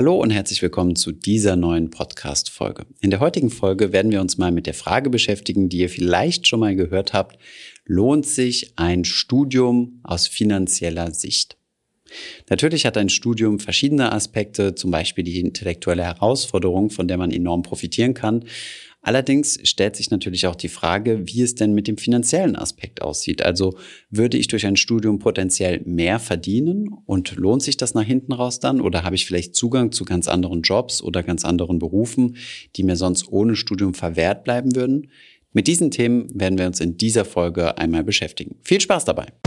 Hallo und herzlich willkommen zu dieser neuen Podcast-Folge. In der heutigen Folge werden wir uns mal mit der Frage beschäftigen, die ihr vielleicht schon mal gehört habt. Lohnt sich ein Studium aus finanzieller Sicht? Natürlich hat ein Studium verschiedene Aspekte, zum Beispiel die intellektuelle Herausforderung, von der man enorm profitieren kann. Allerdings stellt sich natürlich auch die Frage, wie es denn mit dem finanziellen Aspekt aussieht. Also würde ich durch ein Studium potenziell mehr verdienen und lohnt sich das nach hinten raus dann? Oder habe ich vielleicht Zugang zu ganz anderen Jobs oder ganz anderen Berufen, die mir sonst ohne Studium verwehrt bleiben würden? Mit diesen Themen werden wir uns in dieser Folge einmal beschäftigen. Viel Spaß dabei!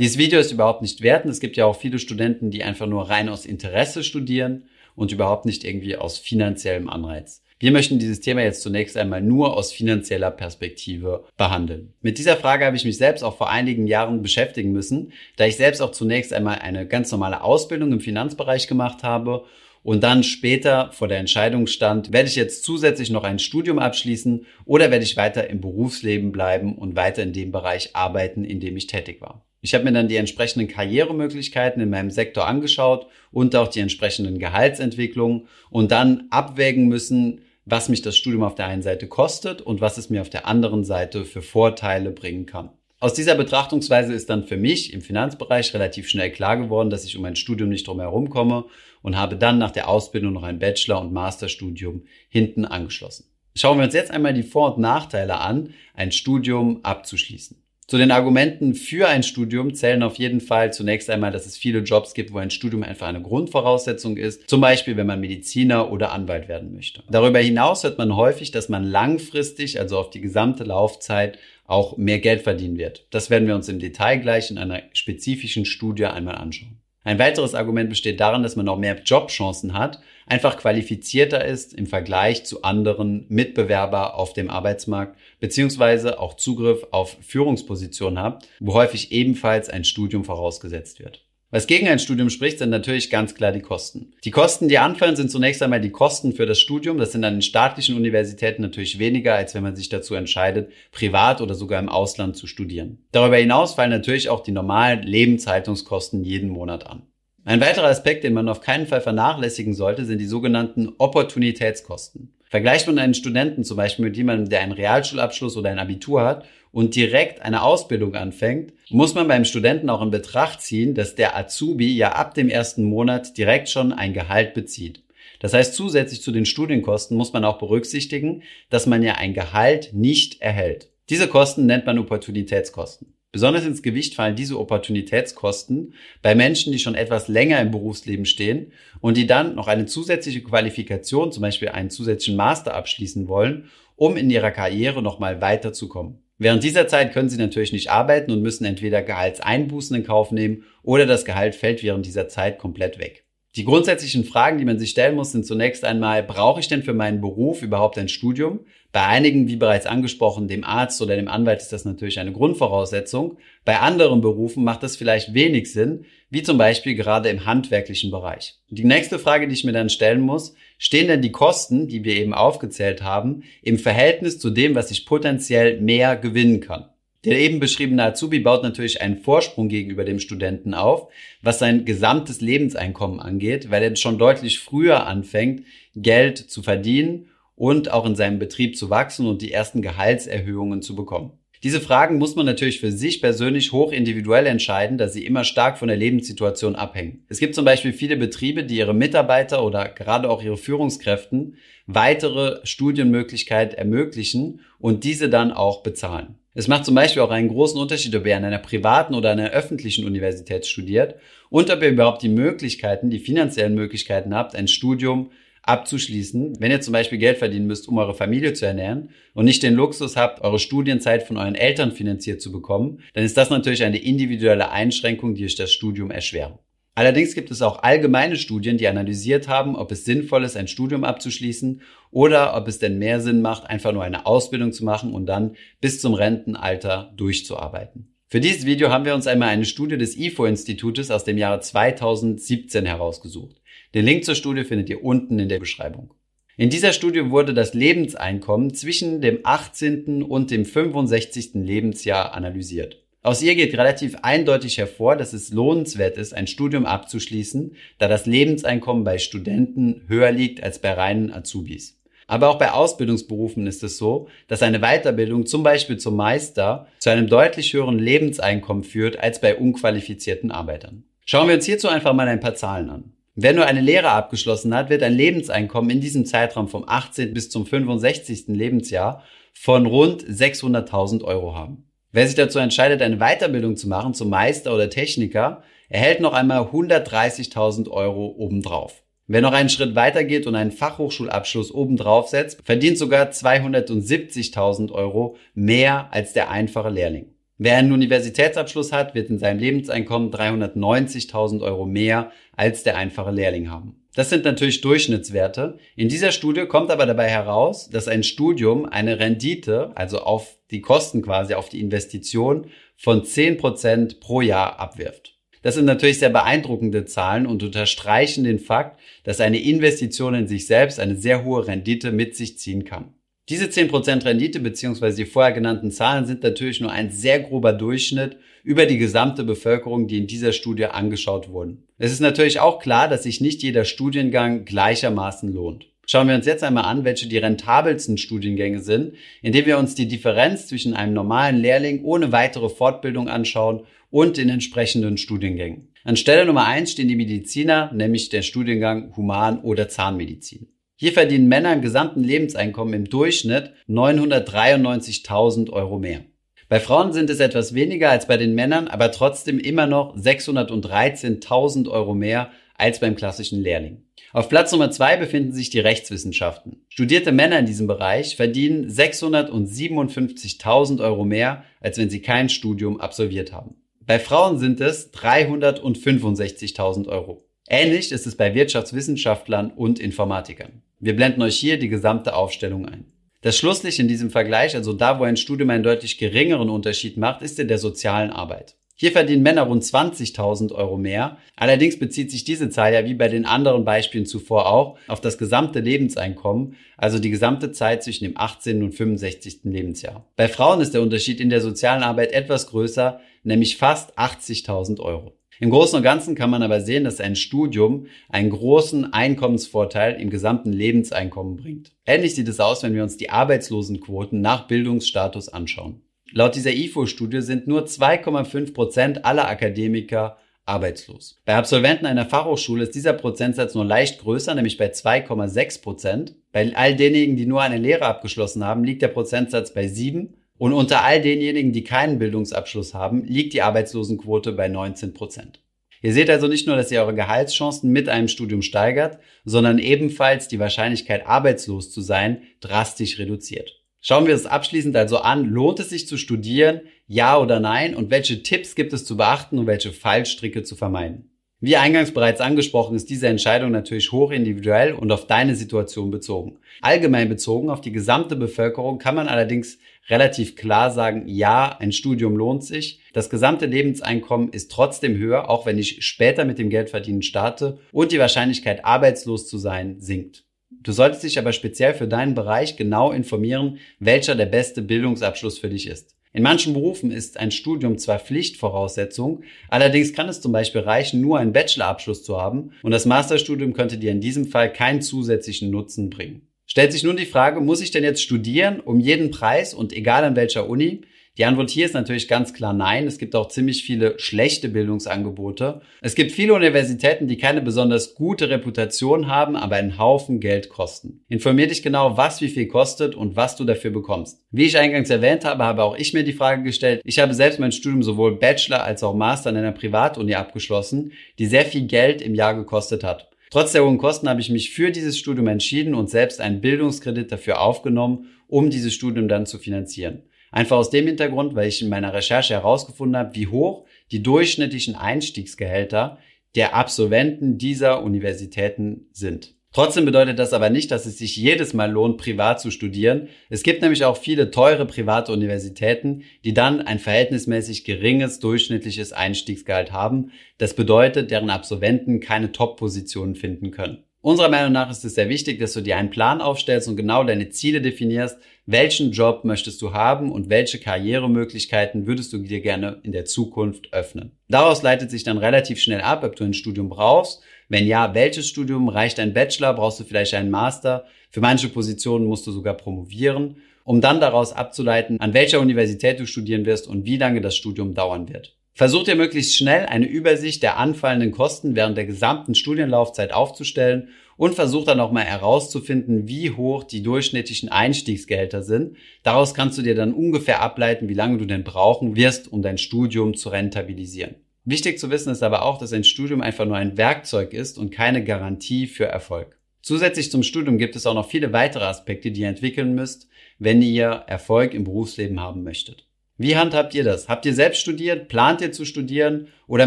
Dieses Video ist überhaupt nicht wertend. Es gibt ja auch viele Studenten, die einfach nur rein aus Interesse studieren und überhaupt nicht irgendwie aus finanziellem Anreiz. Wir möchten dieses Thema jetzt zunächst einmal nur aus finanzieller Perspektive behandeln. Mit dieser Frage habe ich mich selbst auch vor einigen Jahren beschäftigen müssen, da ich selbst auch zunächst einmal eine ganz normale Ausbildung im Finanzbereich gemacht habe und dann später vor der Entscheidung stand, werde ich jetzt zusätzlich noch ein Studium abschließen oder werde ich weiter im Berufsleben bleiben und weiter in dem Bereich arbeiten, in dem ich tätig war. Ich habe mir dann die entsprechenden Karrieremöglichkeiten in meinem Sektor angeschaut und auch die entsprechenden Gehaltsentwicklungen und dann abwägen müssen, was mich das Studium auf der einen Seite kostet und was es mir auf der anderen Seite für Vorteile bringen kann. Aus dieser Betrachtungsweise ist dann für mich im Finanzbereich relativ schnell klar geworden, dass ich um ein Studium nicht drum herum komme und habe dann nach der Ausbildung noch ein Bachelor- und Masterstudium hinten angeschlossen. Schauen wir uns jetzt einmal die Vor- und Nachteile an, ein Studium abzuschließen. Zu den Argumenten für ein Studium zählen auf jeden Fall zunächst einmal, dass es viele Jobs gibt, wo ein Studium einfach eine Grundvoraussetzung ist. Zum Beispiel, wenn man Mediziner oder Anwalt werden möchte. Darüber hinaus hört man häufig, dass man langfristig, also auf die gesamte Laufzeit, auch mehr Geld verdienen wird. Das werden wir uns im Detail gleich in einer spezifischen Studie einmal anschauen. Ein weiteres Argument besteht darin, dass man auch mehr Jobchancen hat, einfach qualifizierter ist im Vergleich zu anderen Mitbewerber auf dem Arbeitsmarkt, beziehungsweise auch Zugriff auf Führungspositionen hat, wo häufig ebenfalls ein Studium vorausgesetzt wird. Was gegen ein Studium spricht, sind natürlich ganz klar die Kosten. Die Kosten, die anfallen, sind zunächst einmal die Kosten für das Studium. Das sind an den staatlichen Universitäten natürlich weniger, als wenn man sich dazu entscheidet, privat oder sogar im Ausland zu studieren. Darüber hinaus fallen natürlich auch die normalen Lebenshaltungskosten jeden Monat an. Ein weiterer Aspekt, den man auf keinen Fall vernachlässigen sollte, sind die sogenannten Opportunitätskosten. Vergleicht man einen Studenten zum Beispiel mit jemandem, der einen Realschulabschluss oder ein Abitur hat und direkt eine Ausbildung anfängt, muss man beim Studenten auch in Betracht ziehen, dass der Azubi ja ab dem ersten Monat direkt schon ein Gehalt bezieht. Das heißt, zusätzlich zu den Studienkosten muss man auch berücksichtigen, dass man ja ein Gehalt nicht erhält. Diese Kosten nennt man Opportunitätskosten. Besonders ins Gewicht fallen diese Opportunitätskosten bei Menschen, die schon etwas länger im Berufsleben stehen und die dann noch eine zusätzliche Qualifikation, zum Beispiel einen zusätzlichen Master abschließen wollen, um in ihrer Karriere nochmal weiterzukommen. Während dieser Zeit können sie natürlich nicht arbeiten und müssen entweder Gehaltseinbußen in Kauf nehmen oder das Gehalt fällt während dieser Zeit komplett weg. Die grundsätzlichen Fragen, die man sich stellen muss, sind zunächst einmal, brauche ich denn für meinen Beruf überhaupt ein Studium? Bei einigen, wie bereits angesprochen, dem Arzt oder dem Anwalt ist das natürlich eine Grundvoraussetzung. Bei anderen Berufen macht das vielleicht wenig Sinn, wie zum Beispiel gerade im handwerklichen Bereich. Die nächste Frage, die ich mir dann stellen muss, stehen denn die Kosten, die wir eben aufgezählt haben, im Verhältnis zu dem, was ich potenziell mehr gewinnen kann? Der eben beschriebene Azubi baut natürlich einen Vorsprung gegenüber dem Studenten auf, was sein gesamtes Lebenseinkommen angeht, weil er schon deutlich früher anfängt, Geld zu verdienen und auch in seinem Betrieb zu wachsen und die ersten Gehaltserhöhungen zu bekommen. Diese Fragen muss man natürlich für sich persönlich hoch individuell entscheiden, da sie immer stark von der Lebenssituation abhängen. Es gibt zum Beispiel viele Betriebe, die ihre Mitarbeiter oder gerade auch ihre Führungskräften weitere Studienmöglichkeiten ermöglichen und diese dann auch bezahlen. Es macht zum Beispiel auch einen großen Unterschied, ob ihr an einer privaten oder einer öffentlichen Universität studiert und ob ihr überhaupt die Möglichkeiten, die finanziellen Möglichkeiten habt, ein Studium abzuschließen. Wenn ihr zum Beispiel Geld verdienen müsst, um eure Familie zu ernähren und nicht den Luxus habt, eure Studienzeit von euren Eltern finanziert zu bekommen, dann ist das natürlich eine individuelle Einschränkung, die euch das Studium erschweren. Allerdings gibt es auch allgemeine Studien, die analysiert haben, ob es sinnvoll ist, ein Studium abzuschließen oder ob es denn mehr Sinn macht, einfach nur eine Ausbildung zu machen und dann bis zum Rentenalter durchzuarbeiten. Für dieses Video haben wir uns einmal eine Studie des IFO-Institutes aus dem Jahre 2017 herausgesucht. Den Link zur Studie findet ihr unten in der Beschreibung. In dieser Studie wurde das Lebenseinkommen zwischen dem 18. und dem 65. Lebensjahr analysiert. Aus ihr geht relativ eindeutig hervor, dass es lohnenswert ist, ein Studium abzuschließen, da das Lebenseinkommen bei Studenten höher liegt als bei reinen Azubis. Aber auch bei Ausbildungsberufen ist es so, dass eine Weiterbildung zum Beispiel zum Meister zu einem deutlich höheren Lebenseinkommen führt als bei unqualifizierten Arbeitern. Schauen wir uns hierzu einfach mal ein paar Zahlen an. Wer nur eine Lehre abgeschlossen hat, wird ein Lebenseinkommen in diesem Zeitraum vom 18. bis zum 65. Lebensjahr von rund 600.000 Euro haben. Wer sich dazu entscheidet, eine Weiterbildung zu machen zum Meister oder Techniker, erhält noch einmal 130.000 Euro obendrauf. Wer noch einen Schritt weiter geht und einen Fachhochschulabschluss obendrauf setzt, verdient sogar 270.000 Euro mehr als der einfache Lehrling. Wer einen Universitätsabschluss hat, wird in seinem Lebenseinkommen 390.000 Euro mehr als der einfache Lehrling haben. Das sind natürlich Durchschnittswerte. In dieser Studie kommt aber dabei heraus, dass ein Studium eine Rendite, also auf die Kosten quasi, auf die Investition von 10% pro Jahr abwirft. Das sind natürlich sehr beeindruckende Zahlen und unterstreichen den Fakt, dass eine Investition in sich selbst eine sehr hohe Rendite mit sich ziehen kann. Diese 10% Rendite bzw. die vorher genannten Zahlen sind natürlich nur ein sehr grober Durchschnitt über die gesamte Bevölkerung, die in dieser Studie angeschaut wurden. Es ist natürlich auch klar, dass sich nicht jeder Studiengang gleichermaßen lohnt. Schauen wir uns jetzt einmal an, welche die rentabelsten Studiengänge sind, indem wir uns die Differenz zwischen einem normalen Lehrling ohne weitere Fortbildung anschauen und den entsprechenden Studiengängen. An Stelle Nummer eins stehen die Mediziner, nämlich der Studiengang Human- oder Zahnmedizin. Hier verdienen Männer im gesamten Lebenseinkommen im Durchschnitt 993.000 Euro mehr. Bei Frauen sind es etwas weniger als bei den Männern, aber trotzdem immer noch 613.000 Euro mehr als beim klassischen Lehrling. Auf Platz Nummer zwei befinden sich die Rechtswissenschaften. Studierte Männer in diesem Bereich verdienen 657.000 Euro mehr, als wenn sie kein Studium absolviert haben. Bei Frauen sind es 365.000 Euro. Ähnlich ist es bei Wirtschaftswissenschaftlern und Informatikern. Wir blenden euch hier die gesamte Aufstellung ein. Das Schlusslicht in diesem Vergleich, also da, wo ein Studium einen deutlich geringeren Unterschied macht, ist in der sozialen Arbeit. Hier verdienen Männer rund 20.000 Euro mehr. Allerdings bezieht sich diese Zahl ja wie bei den anderen Beispielen zuvor auch auf das gesamte Lebenseinkommen, also die gesamte Zeit zwischen dem 18. und 65. Lebensjahr. Bei Frauen ist der Unterschied in der sozialen Arbeit etwas größer, nämlich fast 80.000 Euro. Im Großen und Ganzen kann man aber sehen, dass ein Studium einen großen Einkommensvorteil im gesamten Lebenseinkommen bringt. Ähnlich sieht es aus, wenn wir uns die Arbeitslosenquoten nach Bildungsstatus anschauen. Laut dieser IFO-Studie sind nur 2,5 Prozent aller Akademiker arbeitslos. Bei Absolventen einer Fachhochschule ist dieser Prozentsatz nur leicht größer, nämlich bei 2,6 Prozent. Bei all denjenigen, die nur eine Lehre abgeschlossen haben, liegt der Prozentsatz bei 7 und unter all denjenigen, die keinen Bildungsabschluss haben, liegt die Arbeitslosenquote bei 19 Prozent. Ihr seht also nicht nur, dass ihr eure Gehaltschancen mit einem Studium steigert, sondern ebenfalls die Wahrscheinlichkeit, arbeitslos zu sein, drastisch reduziert. Schauen wir es abschließend also an, lohnt es sich zu studieren, ja oder nein, und welche Tipps gibt es zu beachten und welche Fallstricke zu vermeiden? Wie eingangs bereits angesprochen, ist diese Entscheidung natürlich hoch individuell und auf deine Situation bezogen. Allgemein bezogen auf die gesamte Bevölkerung kann man allerdings relativ klar sagen, ja, ein Studium lohnt sich. Das gesamte Lebenseinkommen ist trotzdem höher, auch wenn ich später mit dem Geldverdienen starte und die Wahrscheinlichkeit, arbeitslos zu sein, sinkt. Du solltest dich aber speziell für deinen Bereich genau informieren, welcher der beste Bildungsabschluss für dich ist. In manchen Berufen ist ein Studium zwar Pflichtvoraussetzung, allerdings kann es zum Beispiel reichen, nur einen Bachelorabschluss zu haben und das Masterstudium könnte dir in diesem Fall keinen zusätzlichen Nutzen bringen. Stellt sich nun die Frage, muss ich denn jetzt studieren um jeden Preis und egal an welcher Uni? Die Antwort hier ist natürlich ganz klar nein. Es gibt auch ziemlich viele schlechte Bildungsangebote. Es gibt viele Universitäten, die keine besonders gute Reputation haben, aber einen Haufen Geld kosten. Informier dich genau, was wie viel kostet und was du dafür bekommst. Wie ich eingangs erwähnt habe, habe auch ich mir die Frage gestellt. Ich habe selbst mein Studium sowohl Bachelor als auch Master in einer Privatuni abgeschlossen, die sehr viel Geld im Jahr gekostet hat. Trotz der hohen Kosten habe ich mich für dieses Studium entschieden und selbst einen Bildungskredit dafür aufgenommen, um dieses Studium dann zu finanzieren. Einfach aus dem Hintergrund, weil ich in meiner Recherche herausgefunden habe, wie hoch die durchschnittlichen Einstiegsgehälter der Absolventen dieser Universitäten sind. Trotzdem bedeutet das aber nicht, dass es sich jedes Mal lohnt, privat zu studieren. Es gibt nämlich auch viele teure private Universitäten, die dann ein verhältnismäßig geringes durchschnittliches Einstiegsgehalt haben. Das bedeutet, deren Absolventen keine Top-Positionen finden können. Unserer Meinung nach ist es sehr wichtig, dass du dir einen Plan aufstellst und genau deine Ziele definierst. Welchen Job möchtest du haben und welche Karrieremöglichkeiten würdest du dir gerne in der Zukunft öffnen? Daraus leitet sich dann relativ schnell ab, ob du ein Studium brauchst. Wenn ja, welches Studium? Reicht ein Bachelor? Brauchst du vielleicht einen Master? Für manche Positionen musst du sogar promovieren, um dann daraus abzuleiten, an welcher Universität du studieren wirst und wie lange das Studium dauern wird. Versucht ihr möglichst schnell eine Übersicht der anfallenden Kosten während der gesamten Studienlaufzeit aufzustellen und versucht dann auch mal herauszufinden, wie hoch die durchschnittlichen Einstiegsgehälter sind. Daraus kannst du dir dann ungefähr ableiten, wie lange du denn brauchen wirst, um dein Studium zu rentabilisieren. Wichtig zu wissen ist aber auch, dass ein Studium einfach nur ein Werkzeug ist und keine Garantie für Erfolg. Zusätzlich zum Studium gibt es auch noch viele weitere Aspekte, die ihr entwickeln müsst, wenn ihr Erfolg im Berufsleben haben möchtet. Wie handhabt ihr das? Habt ihr selbst studiert? Plant ihr zu studieren? Oder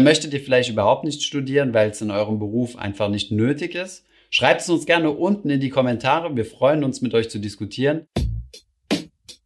möchtet ihr vielleicht überhaupt nicht studieren, weil es in eurem Beruf einfach nicht nötig ist? Schreibt es uns gerne unten in die Kommentare. Wir freuen uns, mit euch zu diskutieren.